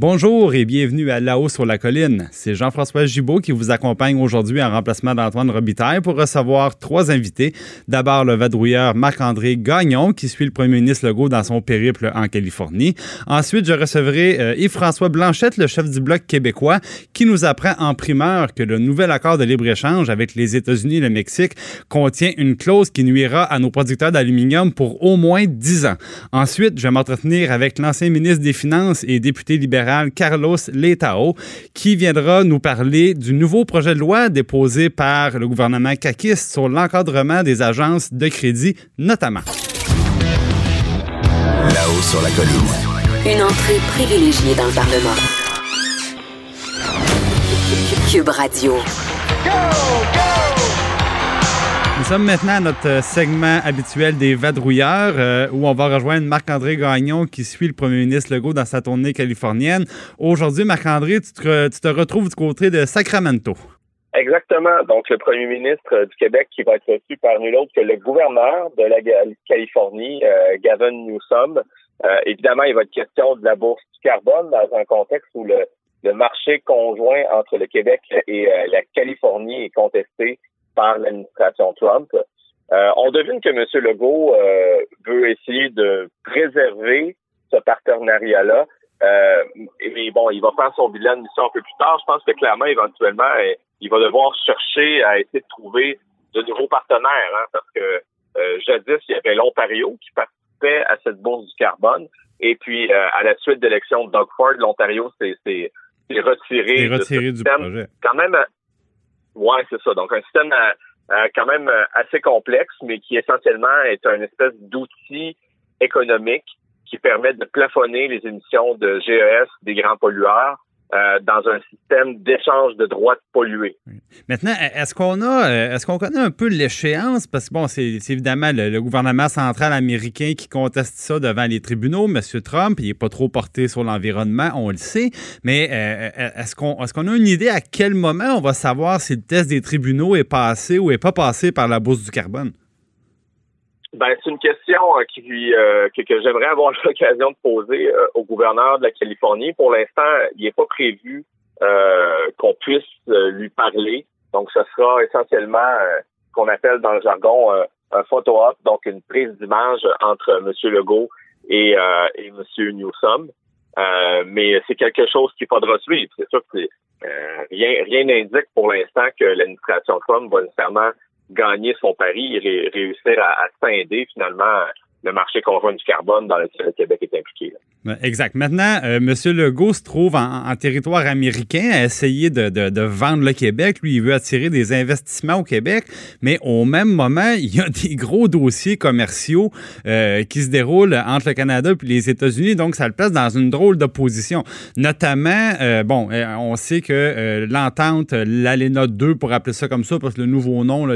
Bonjour et bienvenue à La haut sur la colline. C'est Jean-François Gibault qui vous accompagne aujourd'hui en remplacement d'Antoine Robitaille pour recevoir trois invités. D'abord, le vadrouilleur Marc-André Gagnon qui suit le premier ministre Legault dans son périple en Californie. Ensuite, je recevrai euh, Yves-François Blanchette, le chef du Bloc québécois, qui nous apprend en primeur que le nouvel accord de libre-échange avec les États-Unis et le Mexique contient une clause qui nuira à nos producteurs d'aluminium pour au moins 10 ans. Ensuite, je vais m'entretenir avec l'ancien ministre des Finances et député libéral Carlos Letao, qui viendra nous parler du nouveau projet de loi déposé par le gouvernement caquiste sur l'encadrement des agences de crédit, notamment. Là-haut sur la colline. Une entrée privilégiée dans le Parlement. Cube Radio. Nous sommes maintenant à notre euh, segment habituel des vadrouilleurs euh, où on va rejoindre Marc-André Gagnon qui suit le premier ministre Legault dans sa tournée californienne. Aujourd'hui, Marc-André, tu, te retrouves du côté de Sacramento. Exactement. Donc, le premier ministre du Québec qui va être reçu par nul autre que le gouverneur de la Californie, euh, Gavin Newsom. évidemment, il va être question de la bourse du carbone dans un contexte où le marché conjoint entre le Québec et la Californie est contesté par l'administration Trump. Euh, on devine que M. Legault euh, veut essayer de préserver ce partenariat-là. Euh, mais bon, il va faire son bilan de mission un peu plus tard. Je pense que clairement, éventuellement, euh, il va devoir chercher à essayer de trouver de nouveaux partenaires, hein, parce que jadis, il y avait l'Ontario qui participait à cette bourse du carbone. Et puis, à la suite d'élection de Doug Ford, l'Ontario s'est retiré, retiré du projet. Quand même, Ouais, c'est ça. Donc un système euh, euh, quand même euh, assez complexe, mais qui essentiellement est un espèce d'outil économique qui permet de plafonner les émissions de GES des grands pollueurs euh, dans un système d'échange de droits de polluer. Maintenant, est-ce qu'on a, euh, est-ce qu'on connaît un peu l'échéance? Parce que bon, c'est évidemment le, gouvernement central américain qui conteste ça devant les tribunaux. M. Trump, il n'est pas trop porté sur l'environnement, on le sait. Mais euh, est-ce qu'on est-ce qu'on a une idée à quel moment on va savoir si le test des tribunaux est passé ou est pas passé par la bourse du carbone? Ben, c'est une question euh, qui, euh, que, j'aimerais avoir l'occasion de poser euh, au gouverneur de la Californie. Pour l'instant, il n'est pas prévu qu'on puisse lui parler. Donc, ce sera essentiellement ce qu'on appelle dans le jargon un photo-op, donc une prise d'image entre M. Legault et, et M. Newsom. mais c'est quelque chose qu'il faudra suivre. C'est sûr que rien n'indique pour l'instant que l'administration Trump va nécessairement gagner son pari et réussir à, à scinder finalement le marché conjoint du carbone dans lequel le Québec est impliqué. Exact. Maintenant, euh, M. Legault se trouve en, territoire américain à essayer de, vendre le Québec. Lui, il veut attirer des investissements au Québec, mais au même moment, il y a des gros dossiers commerciaux euh, qui se déroulent entre le Canada et les États-Unis, donc ça le place dans une drôle de position. Notamment, euh, bon, on sait que l'entente, l'ALENA 2, pour appeler ça comme ça, parce que le nouveau nom,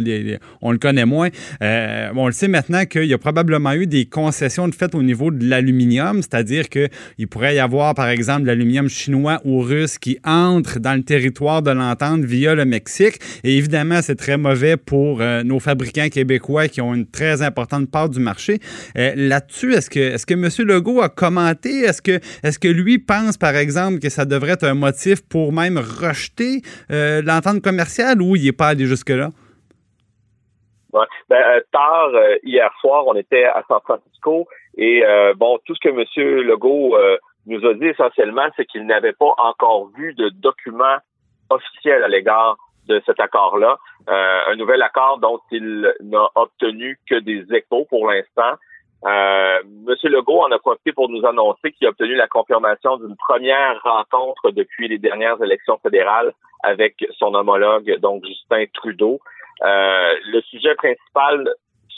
on le connaît moins, on le sait maintenant qu'il y a probablement eu des concessions de au niveau de l'aluminium, c'est-à-dire qu'il pourrait y avoir, par exemple, de l'aluminium chinois ou russe qui entre dans le territoire de l'entente via le Mexique. Et évidemment, c'est très mauvais pour euh, nos fabricants québécois qui ont une très importante part du marché. Euh, là-dessus, est-ce que, M. Legault a commenté? Est-ce que, lui pense, par exemple, que ça devrait être un motif pour même rejeter euh, l'entente commerciale ou il n'est pas allé jusque-là? Ben, tard, hier soir, on était à San Francisco et euh, bon, tout ce que M. Legault nous a dit essentiellement, c'est qu'il n'avait pas encore vu de document officiel à l'égard de cet accord-là. un nouvel accord dont il n'a obtenu que des échos pour l'instant. Euh, Monsieur Legault en a profité pour nous annoncer qu'il a obtenu la confirmation d'une première rencontre depuis les dernières élections fédérales avec son homologue, donc Justin Trudeau. Euh, le sujet principal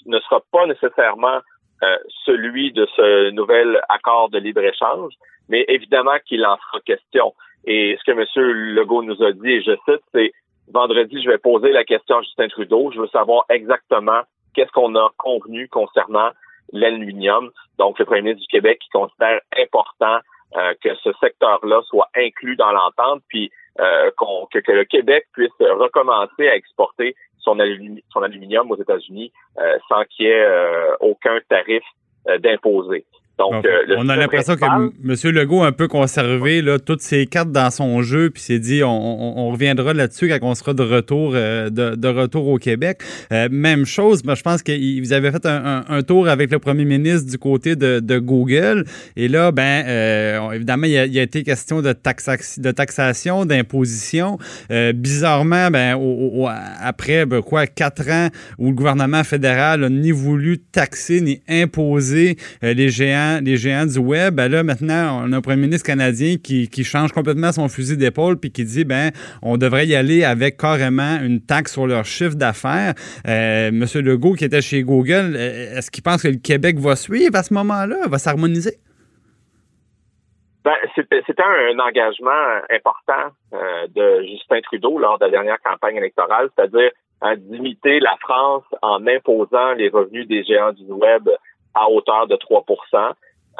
ne sera pas nécessairement euh, celui de ce nouvel accord de libre-échange, mais évidemment qu'il en sera question. Et ce que M. Legault nous a dit, et je cite, c'est vendredi, je vais poser la question à Justin Trudeau. Je veux savoir exactement qu'est-ce qu'on a convenu concernant l'aluminium. Donc, le premier ministre du Québec qui considère important que ce secteur-là soit inclus dans l'entente, puis euh, que, le Québec puisse recommencer à exporter son, aluminium aux États-Unis euh, sans qu'il y ait aucun tarif d'imposer. Donc, euh, on a l'impression que M. Legault a un peu conservé là, toutes ses cartes dans son jeu, puis s'est dit on, reviendra là-dessus quand on sera de retour euh, de, retour au Québec. Euh, même chose, moi, je pense que vous avez fait un, tour avec le premier ministre du côté de, Google, et là, ben évidemment, il y, a, été question de, de taxation, d'imposition. bizarrement, ben après ben, quoi quatre ans où le gouvernement fédéral n'a ni voulu taxer ni imposer les géants les géants du web, ben là, maintenant, on a un premier ministre canadien qui, change complètement son fusil d'épaule puis qui dit, ben, on devrait y aller avec carrément une taxe sur leur chiffre d'affaires. Euh, Monsieur Legault, qui était chez Google, euh, est-ce qu'il pense que le Québec va suivre à ce moment-là, va s'harmoniser? Ben, c'était un engagement important euh, de Justin Trudeau lors de la dernière campagne électorale, c'est-à-dire d'imiter la France en imposant les revenus des géants du web à hauteur de 3%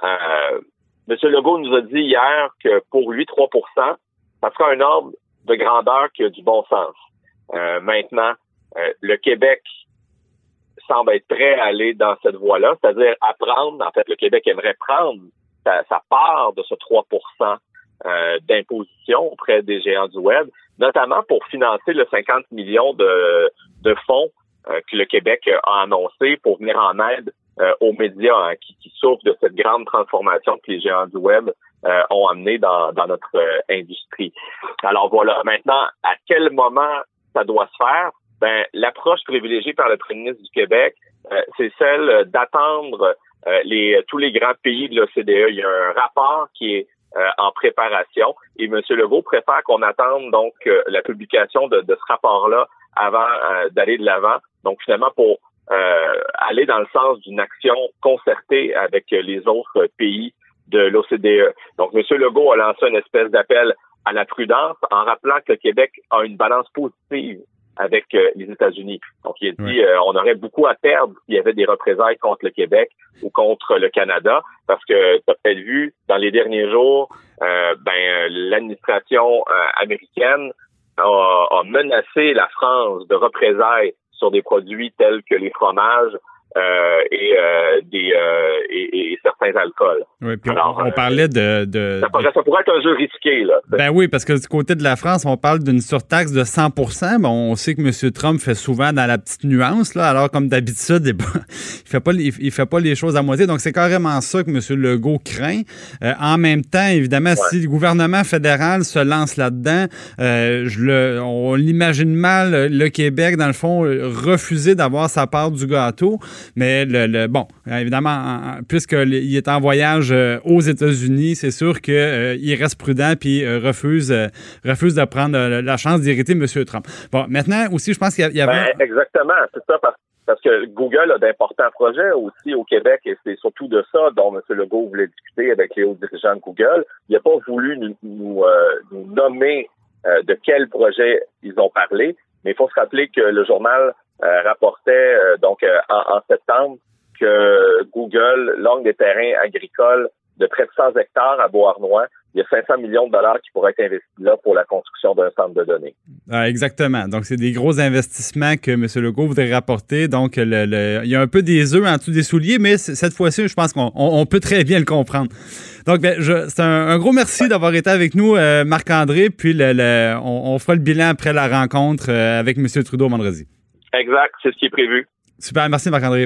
euh, M. Legault nous a dit hier que pour lui, 3% ça sera un ordre de grandeur qui a du bon sens. Euh, maintenant, euh, le Québec semble être prêt à aller dans cette voie-là, c'est-à-dire à prendre, en fait, le Québec aimerait prendre sa, part de ce 3% euh, d'imposition auprès des géants du web, notamment pour financer le 50 millions de, de fonds que le Québec a annoncé pour venir en aide euh, aux médias hein, qui, qui, souffrent de cette grande transformation que les géants du web euh, ont amené dans, dans notre euh, industrie. Alors voilà, maintenant, à quel moment ça doit se faire? Ben, l'approche privilégiée par le premier ministre du Québec, c'est celle d'attendre les, tous les grands pays de l'OCDE. Il y a un rapport qui est en préparation et M. Legault préfère qu'on attende donc la publication de, de ce rapport-là avant d'aller de l'avant. Donc finalement pour euh, aller dans le sens d'une action concertée avec les autres pays de l'OCDE. Donc, M. Legault a lancé une espèce d'appel à la prudence en rappelant que le Québec a une balance positive avec euh, les États-Unis. Donc, il a dit euh, on aurait beaucoup à perdre s'il y avait des représailles contre le Québec ou contre le Canada, parce que tu as peut-être vu dans les derniers jours, ben l'administration américaine a, a menacé la France de représailles sur des produits tels que les fromages euh, et, euh, des, euh, et, et, certains alcools. Oui, puis on, parlait de, de, ça, pourrait, être un jeu risqué. Là. Ben oui, parce que du côté de la France, on parle d'une surtaxe de 100% mais on sait que M. Trump fait souvent dans la petite nuance, là, alors comme d'habitude, il fait pas il, fait pas les choses à moitié. Donc c'est carrément ça que M. Legault craint. en même temps, évidemment, si le gouvernement fédéral se lance là-dedans, je le, on l'imagine mal, le Québec, dans le fond, refuser d'avoir sa part du gâteau. Mais le, bon, évidemment, puisqu'il est en voyage euh, aux États-Unis, c'est sûr qu'il euh, reste prudent puis euh, refuse, refuse de prendre la chance d'irriter M. Trump. Bon, maintenant aussi, je pense qu'il y avait. Ben, exactement, c'est ça, parce, que Google a d'importants projets aussi au Québec et c'est surtout de ça dont M. Legault voulait discuter avec les hauts dirigeants de Google. Il n'a pas voulu nous, nous, nommer de quel projet ils ont parlé, mais il faut se rappeler que le journal rapportait euh, donc euh, en, septembre que Google longue des terrains agricoles de près de 100 hectares à Beauharnois. Il y a 500 millions de dollars qui pourraient être investis là pour la construction d'un centre de données. Ah, exactement. Donc, c'est des gros investissements que M. Legault voudrait rapporter. Donc, le, il y a un peu des œufs en dessous des souliers, mais cette fois-ci, je pense qu'on peut très bien le comprendre. Donc, ben, c'est un, gros merci d'avoir été avec nous, Marc-André. Puis, le, on, on, fera le bilan après la rencontre avec M. Trudeau vendredi. Exact, c'est ce qui est prévu. Super, merci Marc-André.